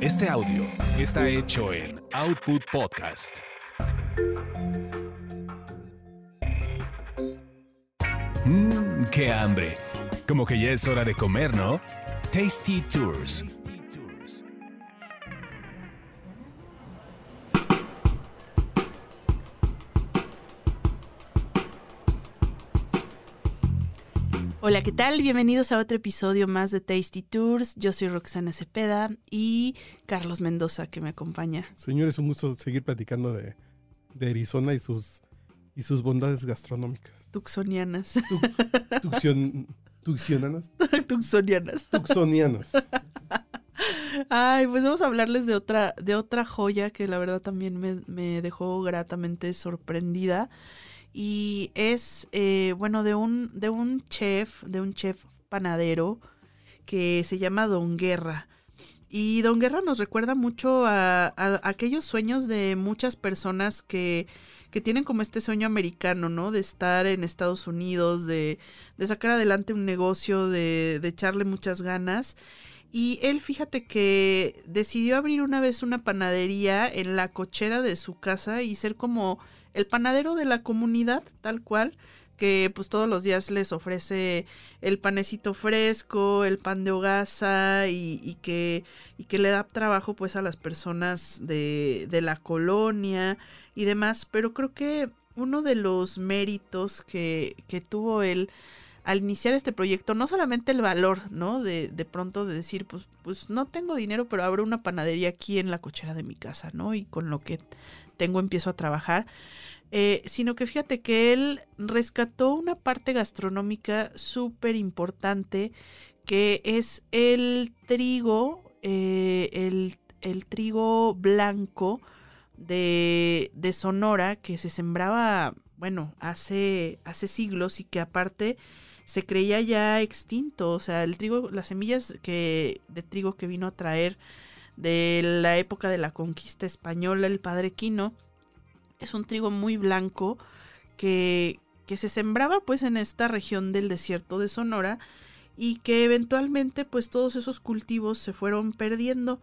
Este audio está hecho en Output Podcast. Mmm, qué hambre. Como que ya es hora de comer, ¿no? Tasty Tours. Hola, ¿qué tal? Bienvenidos a otro episodio más de Tasty Tours. Yo soy Roxana Cepeda y Carlos Mendoza que me acompaña. Señores, un gusto seguir platicando de, de Arizona y sus, y sus bondades gastronómicas. Tuxonianas. Tu, tuxion- tuxionanas. Tuxonianas. Tuxonianas. Ay, pues vamos a hablarles de otra, de otra joya que la verdad también me, me dejó gratamente sorprendida. Y es, eh, bueno, de un, de un chef, de un chef panadero que se llama Don Guerra. Y Don Guerra nos recuerda mucho a, a aquellos sueños de muchas personas que, que tienen como este sueño americano, ¿no? De estar en Estados Unidos, de, de sacar adelante un negocio, de, de echarle muchas ganas. Y él, fíjate que decidió abrir una vez una panadería en la cochera de su casa y ser como el panadero de la comunidad, tal cual, que pues todos los días les ofrece el panecito fresco, el pan de hogaza y, y que, y que le da trabajo pues a las personas de, de la colonia y demás. Pero creo que uno de los méritos que, que tuvo él al iniciar este proyecto, no solamente el valor, ¿no? De, de pronto de decir, pues, pues no tengo dinero, pero abro una panadería aquí en la cochera de mi casa, ¿no? Y con lo que tengo empiezo a trabajar. Eh, sino que fíjate que él rescató una parte gastronómica súper importante, que es el trigo, eh, el, el trigo blanco de, de Sonora, que se sembraba, bueno, hace, hace siglos y que aparte se creía ya extinto. O sea, el trigo, las semillas que, de trigo que vino a traer de la época de la conquista española, el padre Quino, es un trigo muy blanco que, que se sembraba pues en esta región del desierto de Sonora y que eventualmente pues todos esos cultivos se fueron perdiendo.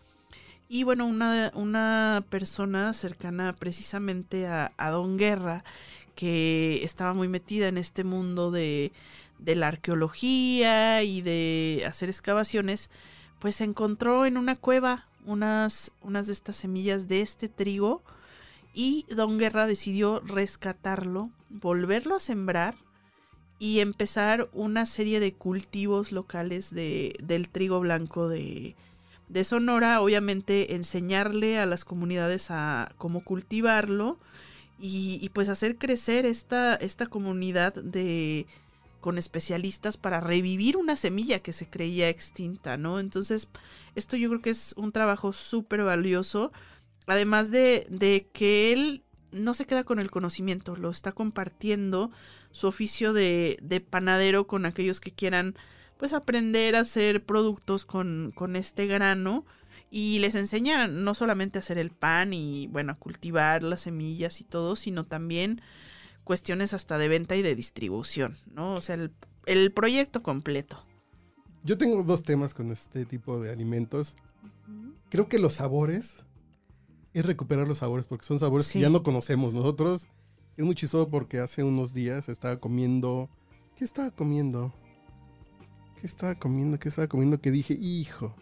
Y bueno, una, una persona cercana precisamente a, a Don Guerra, que estaba muy metida en este mundo de, de la arqueología y de hacer excavaciones, pues encontró en una cueva unas, unas de estas semillas de este trigo y Don Guerra decidió rescatarlo, volverlo a sembrar y empezar una serie de cultivos locales de, del trigo blanco de, de Sonora, obviamente enseñarle a las comunidades a cómo cultivarlo y, y pues hacer crecer esta, esta comunidad de con especialistas para revivir una semilla que se creía extinta, ¿no? Entonces, esto yo creo que es un trabajo súper valioso, además de, de que él no se queda con el conocimiento, lo está compartiendo su oficio de, de panadero con aquellos que quieran pues aprender a hacer productos con, con este grano y les enseña no solamente a hacer el pan y bueno, a cultivar las semillas y todo, sino también cuestiones hasta de venta y de distribución, ¿no? O sea, el, el proyecto completo. Yo tengo dos temas con este tipo de alimentos. Creo que los sabores es recuperar los sabores porque son sabores Sí. que ya no conocemos. Nosotros es muy chistoso porque hace unos días estaba comiendo. ¿Qué estaba comiendo? ¿Qué estaba comiendo? ¿Qué estaba comiendo? Que dije, hijo.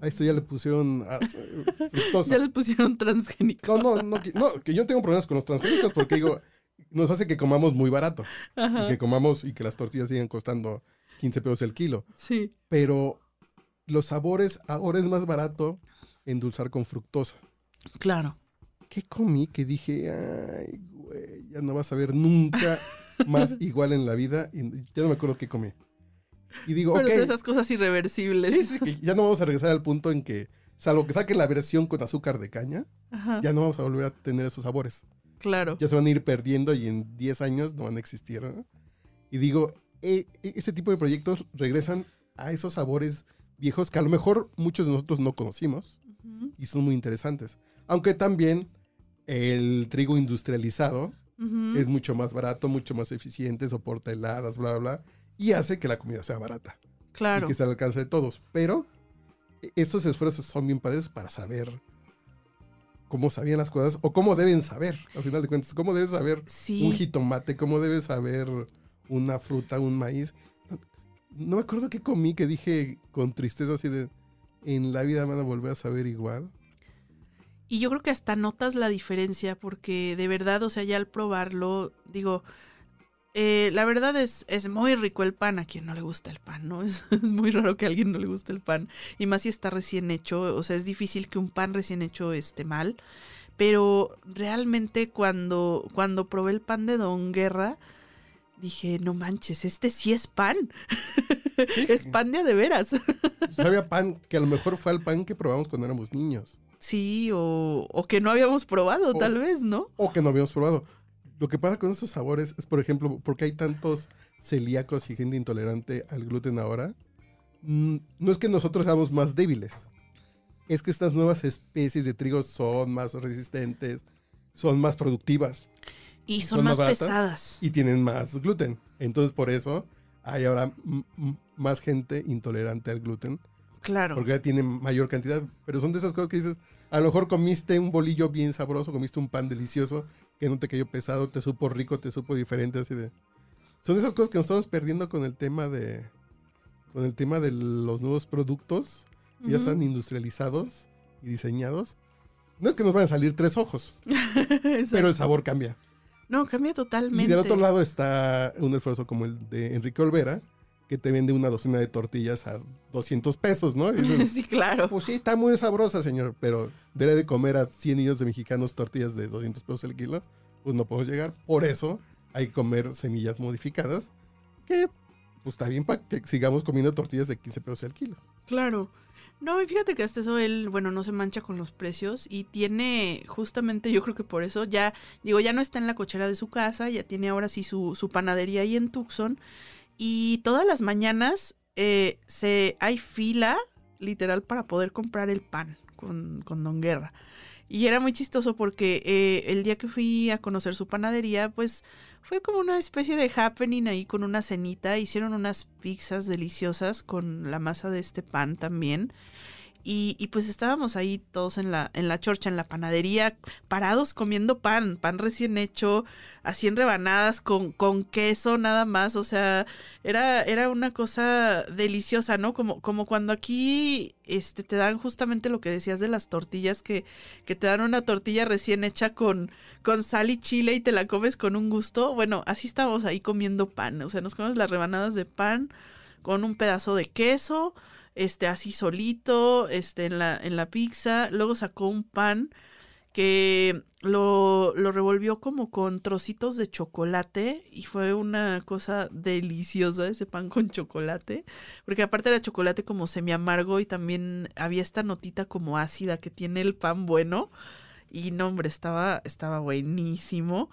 A esto ya le pusieron ah, fructosa. Ya les pusieron transgénico. No, no, no, que, no, que yo tengo problemas con los transgénicos porque digo, nos hace que comamos muy barato. Y que comamos y que las tortillas sigan costando 15 pesos el kilo. Sí. Pero los sabores, ahora es más barato endulzar con fructosa. Claro. ¿Qué comí? Que dije, ay, güey, ya no vas a ver nunca más igual en la vida. Y ya no me acuerdo qué comí. Y digo, Pero ok. de esas cosas irreversibles. Sí, sí, que ya no vamos a regresar al punto en que, salvo que saquen la versión con azúcar de caña, Ajá. ya no vamos a volver a tener esos sabores. Claro. ya se van a ir perdiendo y en 10 años no van a existir. ¿no? Y digo, e- e- ese tipo de proyectos regresan a esos sabores viejos que a lo mejor muchos de nosotros no conocimos y son muy interesantes. Aunque también el trigo industrializado es mucho más barato, mucho más eficiente, soporta heladas, bla, bla, bla, y hace que la comida sea barata Claro. y que esté al alcance de todos. Pero estos esfuerzos son bien padres para saber cómo sabían las cosas o cómo deben saber, al final de cuentas, cómo debes saber Sí. un jitomate, cómo debes saber una fruta, un maíz. No me acuerdo qué comí que dije con tristeza así de, en la vida van a volver a saber igual. Y yo creo que hasta notas la diferencia porque de verdad, o sea, ya al probarlo, digo, eh, la verdad es, es muy rico el pan. A quien no le gusta el pan, ¿no? Es, es muy raro que a alguien no le guste el pan. Y más si está recién hecho. O sea, es difícil que un pan recién hecho esté mal. Pero realmente cuando, cuando probé el pan de Don Guerra, dije, no manches, este sí es pan. Sí. es pan de a de veras. Sabía pan, que a lo mejor fue el pan que probamos cuando éramos niños. Sí, o, o que no habíamos probado, O- tal vez, ¿no? O que no habíamos probado. Lo que pasa con estos sabores es, por ejemplo, porque hay tantos celíacos y gente intolerante al gluten ahora. mm, No es que nosotros seamos más débiles. Es que estas nuevas especies de trigo son más resistentes, son más productivas Y son, Son más, más pesadas. y tienen más gluten. Entonces, por eso hay ahora más gente intolerante al gluten Claro. porque ya tiene mayor cantidad. Pero son de esas cosas que dices, a lo mejor comiste un bolillo bien sabroso, comiste un pan delicioso, que no te cayó pesado, te supo rico, te supo diferente, así de... Son esas cosas que nos estamos perdiendo con el tema de... Con el tema de los nuevos productos, que ya están industrializados y diseñados. No es que nos van a salir tres ojos, pero el sabor cambia. No, cambia totalmente. Y del otro lado está un esfuerzo como el de Enrique Olvera, que te vende una docena de tortillas a 200 pesos, ¿no? Dices, sí, claro. Pues sí, está muy sabrosa, señor, pero debe de comer a 100 niños de mexicanos tortillas de 200 pesos el kilo, pues no podemos llegar. Por eso hay que comer semillas modificadas, que pues está bien para que sigamos comiendo tortillas de 15 pesos el kilo. Claro. No, y fíjate que hasta eso él, bueno, no se mancha con los precios y tiene justamente, yo creo que por eso ya, digo, ya no está en la cochera de su casa, ya tiene ahora sí su, su panadería ahí en Tucson y todas las mañanas eh, se, hay fila literal para poder comprar el pan con, con Don Guerra. Y era muy chistoso porque eh, el día que fui a conocer su panadería, pues fue como una especie de happening ahí con una cenita. Hicieron unas pizzas deliciosas con la masa de este pan también. Y, y pues estábamos ahí todos en la, en la chorcha, en la panadería, parados comiendo pan, pan recién hecho, así en rebanadas, con, con queso nada más. O sea, era, era una cosa deliciosa, ¿no? Como, como cuando aquí este, te dan justamente lo que decías de las tortillas, que, que te dan una tortilla recién hecha con, con sal y chile y te la comes con un gusto. Bueno, así estábamos ahí comiendo pan. O sea, nos comemos las rebanadas de pan con un pedazo de queso, este, así solito, este, en la, en la pizza. Luego sacó un pan que lo, lo revolvió como con trocitos de chocolate y fue una cosa deliciosa ese pan con chocolate, porque aparte era chocolate como semi amargo y también había esta notita como ácida que tiene el pan bueno y no hombre, estaba, estaba buenísimo.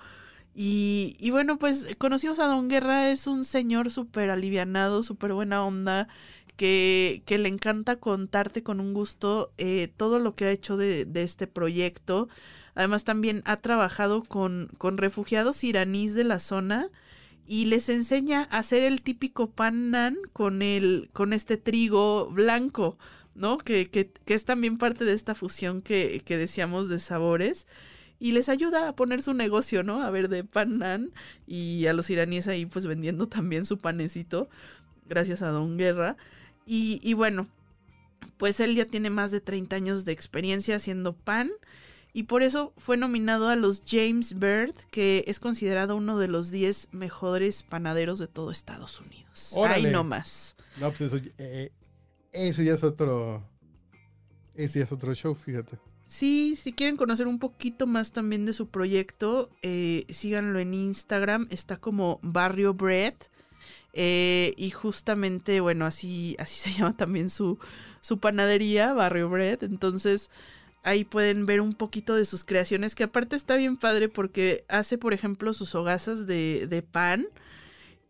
Y, y bueno, pues conocimos a Don Guerra, es un señor súper alivianado, súper buena onda, que, le encanta contarte con un gusto eh, todo lo que ha hecho de, de este proyecto. Además también ha trabajado con, con refugiados iraníes de la zona y les enseña a hacer el típico pan nan con, el, con este trigo blanco, ¿no? Que, que, que es también parte de esta fusión que, que decíamos de sabores y les ayuda a poner su negocio, ¿no? A ver, de pan nan y a los iraníes ahí pues vendiendo también su panecito, gracias a Don Guerra. Y, y bueno, pues él ya tiene más de 30 años de experiencia haciendo pan y por eso fue nominado a los James Bird, que es considerado uno de los 10 mejores panaderos de todo Estados Unidos. Ahí no más. No, pues eso, eh, ese ya es otro, ese ya es otro show, fíjate. Sí, si quieren conocer un poquito más también de su proyecto, eh, síganlo en Instagram, está como Barrio Bread. Eh, y justamente, bueno, así, así se llama también su, su panadería, Barrio Bread. Entonces, ahí pueden ver un poquito de sus creaciones, que aparte está bien padre porque hace, por ejemplo, sus hogazas de, de pan.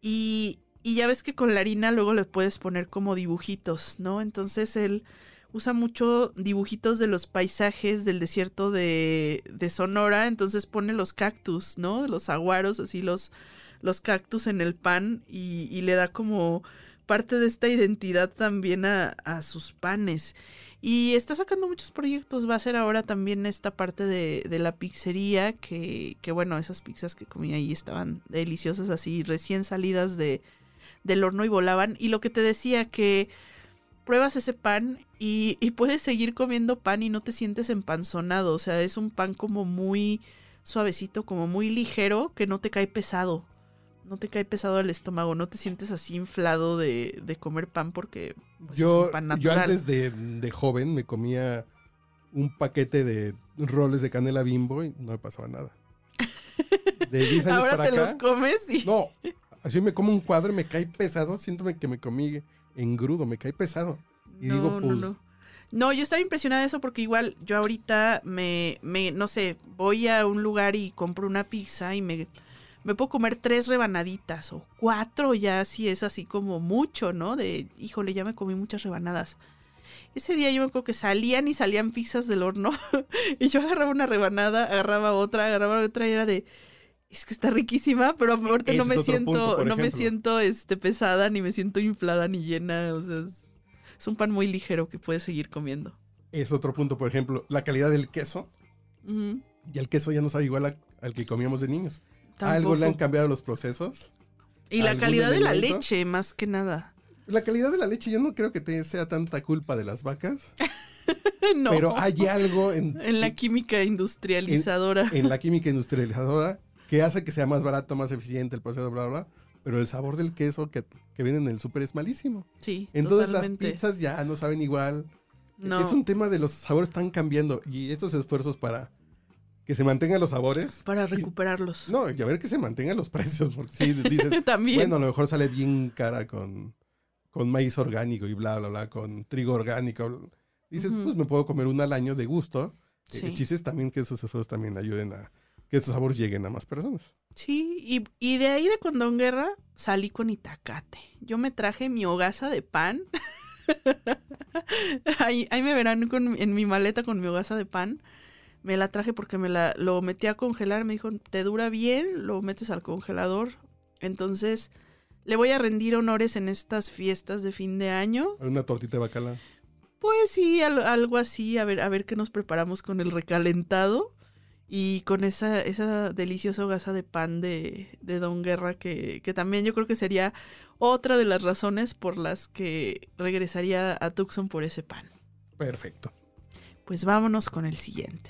Y, y ya ves que con la harina luego le puedes poner como dibujitos, ¿no? Entonces él usa mucho dibujitos de los paisajes del desierto de, de Sonora, entonces pone los cactus, ¿no? Los aguaros, así los, los cactus en el pan y, le da como parte de esta identidad también a, a sus panes. Y está sacando muchos proyectos. Va a ser ahora también esta parte de, de la pizzería, que, que, bueno, esas pizzas que comí ahí estaban deliciosas, así recién salidas de, del horno y volaban. Y lo que te decía, que pruebas ese pan y, y puedes seguir comiendo pan y no te sientes empanzonado. O sea, es un pan como muy suavecito, como muy ligero, que no te cae pesado. No te cae pesado al estómago, no te sientes así inflado de, de comer pan porque pues, yo, es un pan yo natural. antes de, de joven me comía un paquete de roles de canela bimbo y no me pasaba nada. De 10 años Ahora para te acá. los comes y... No, así me como un cuadro y me cae pesado. Siento que me comí engrudo, me cae pesado. Y digo, pues- no. No, yo estaba impresionada de eso porque igual yo ahorita me, me, no sé, voy a un lugar y compro una pizza y me, me puedo comer tres rebanaditas o cuatro ya si es así como mucho, ¿no? De, híjole, ya me comí muchas rebanadas. Ese día yo me acuerdo que salían y salían pizzas del horno y yo agarraba una rebanada, agarraba otra, agarraba otra y era de, es que está riquísima, pero Ese no me siento, punto, no me siento este pesada, ni me siento inflada ni llena, o sea, es, es un pan muy ligero que puedes seguir comiendo. Es otro punto, por ejemplo, la calidad del queso. Y el queso ya no sabe igual a- al que comíamos de niños. Algo le han cambiado los procesos. Y la calidad de la leche, más que nada. La calidad de la leche yo no creo que te sea tanta culpa de las vacas. no. Pero hay algo en, en la química industrializadora. en la química industrializadora que hace que sea más barato, más eficiente el proceso, bla, bla, bla. Pero el sabor del queso que, que viene en el súper es malísimo. sí, Entonces totalmente. las pizzas ya no saben igual. No. Es un tema de los sabores están cambiando y estos esfuerzos para que se mantengan los sabores. Para recuperarlos. No, y a ver que se mantengan los precios, porque sí, dices, También. bueno, a lo mejor sale bien cara con, con maíz orgánico y bla, bla, bla, con trigo orgánico. Dices, pues me puedo comer una al año de gusto. Sí. El chiste es también que esos esfuerzos también ayuden a que estos sabores lleguen a más personas. Sí, y, y de ahí de Condón Guerra salí con Itacate. Yo me traje mi hogaza de pan. ahí, ahí me verán con, en mi maleta con mi hogaza de pan. Me la traje porque me la lo metí a congelar. Me dijo, te dura bien, lo metes al congelador. Entonces, le voy a rendir honores en estas fiestas de fin de año. Una tortita de bacala. Pues sí, al- algo así, a ver, a ver qué nos preparamos con el recalentado y con esa, esa deliciosa hogaza de pan de, de Don Guerra, que, que también yo creo que sería otra de las razones por las que regresaría a Tucson por ese pan. Perfecto. Pues vámonos con el siguiente.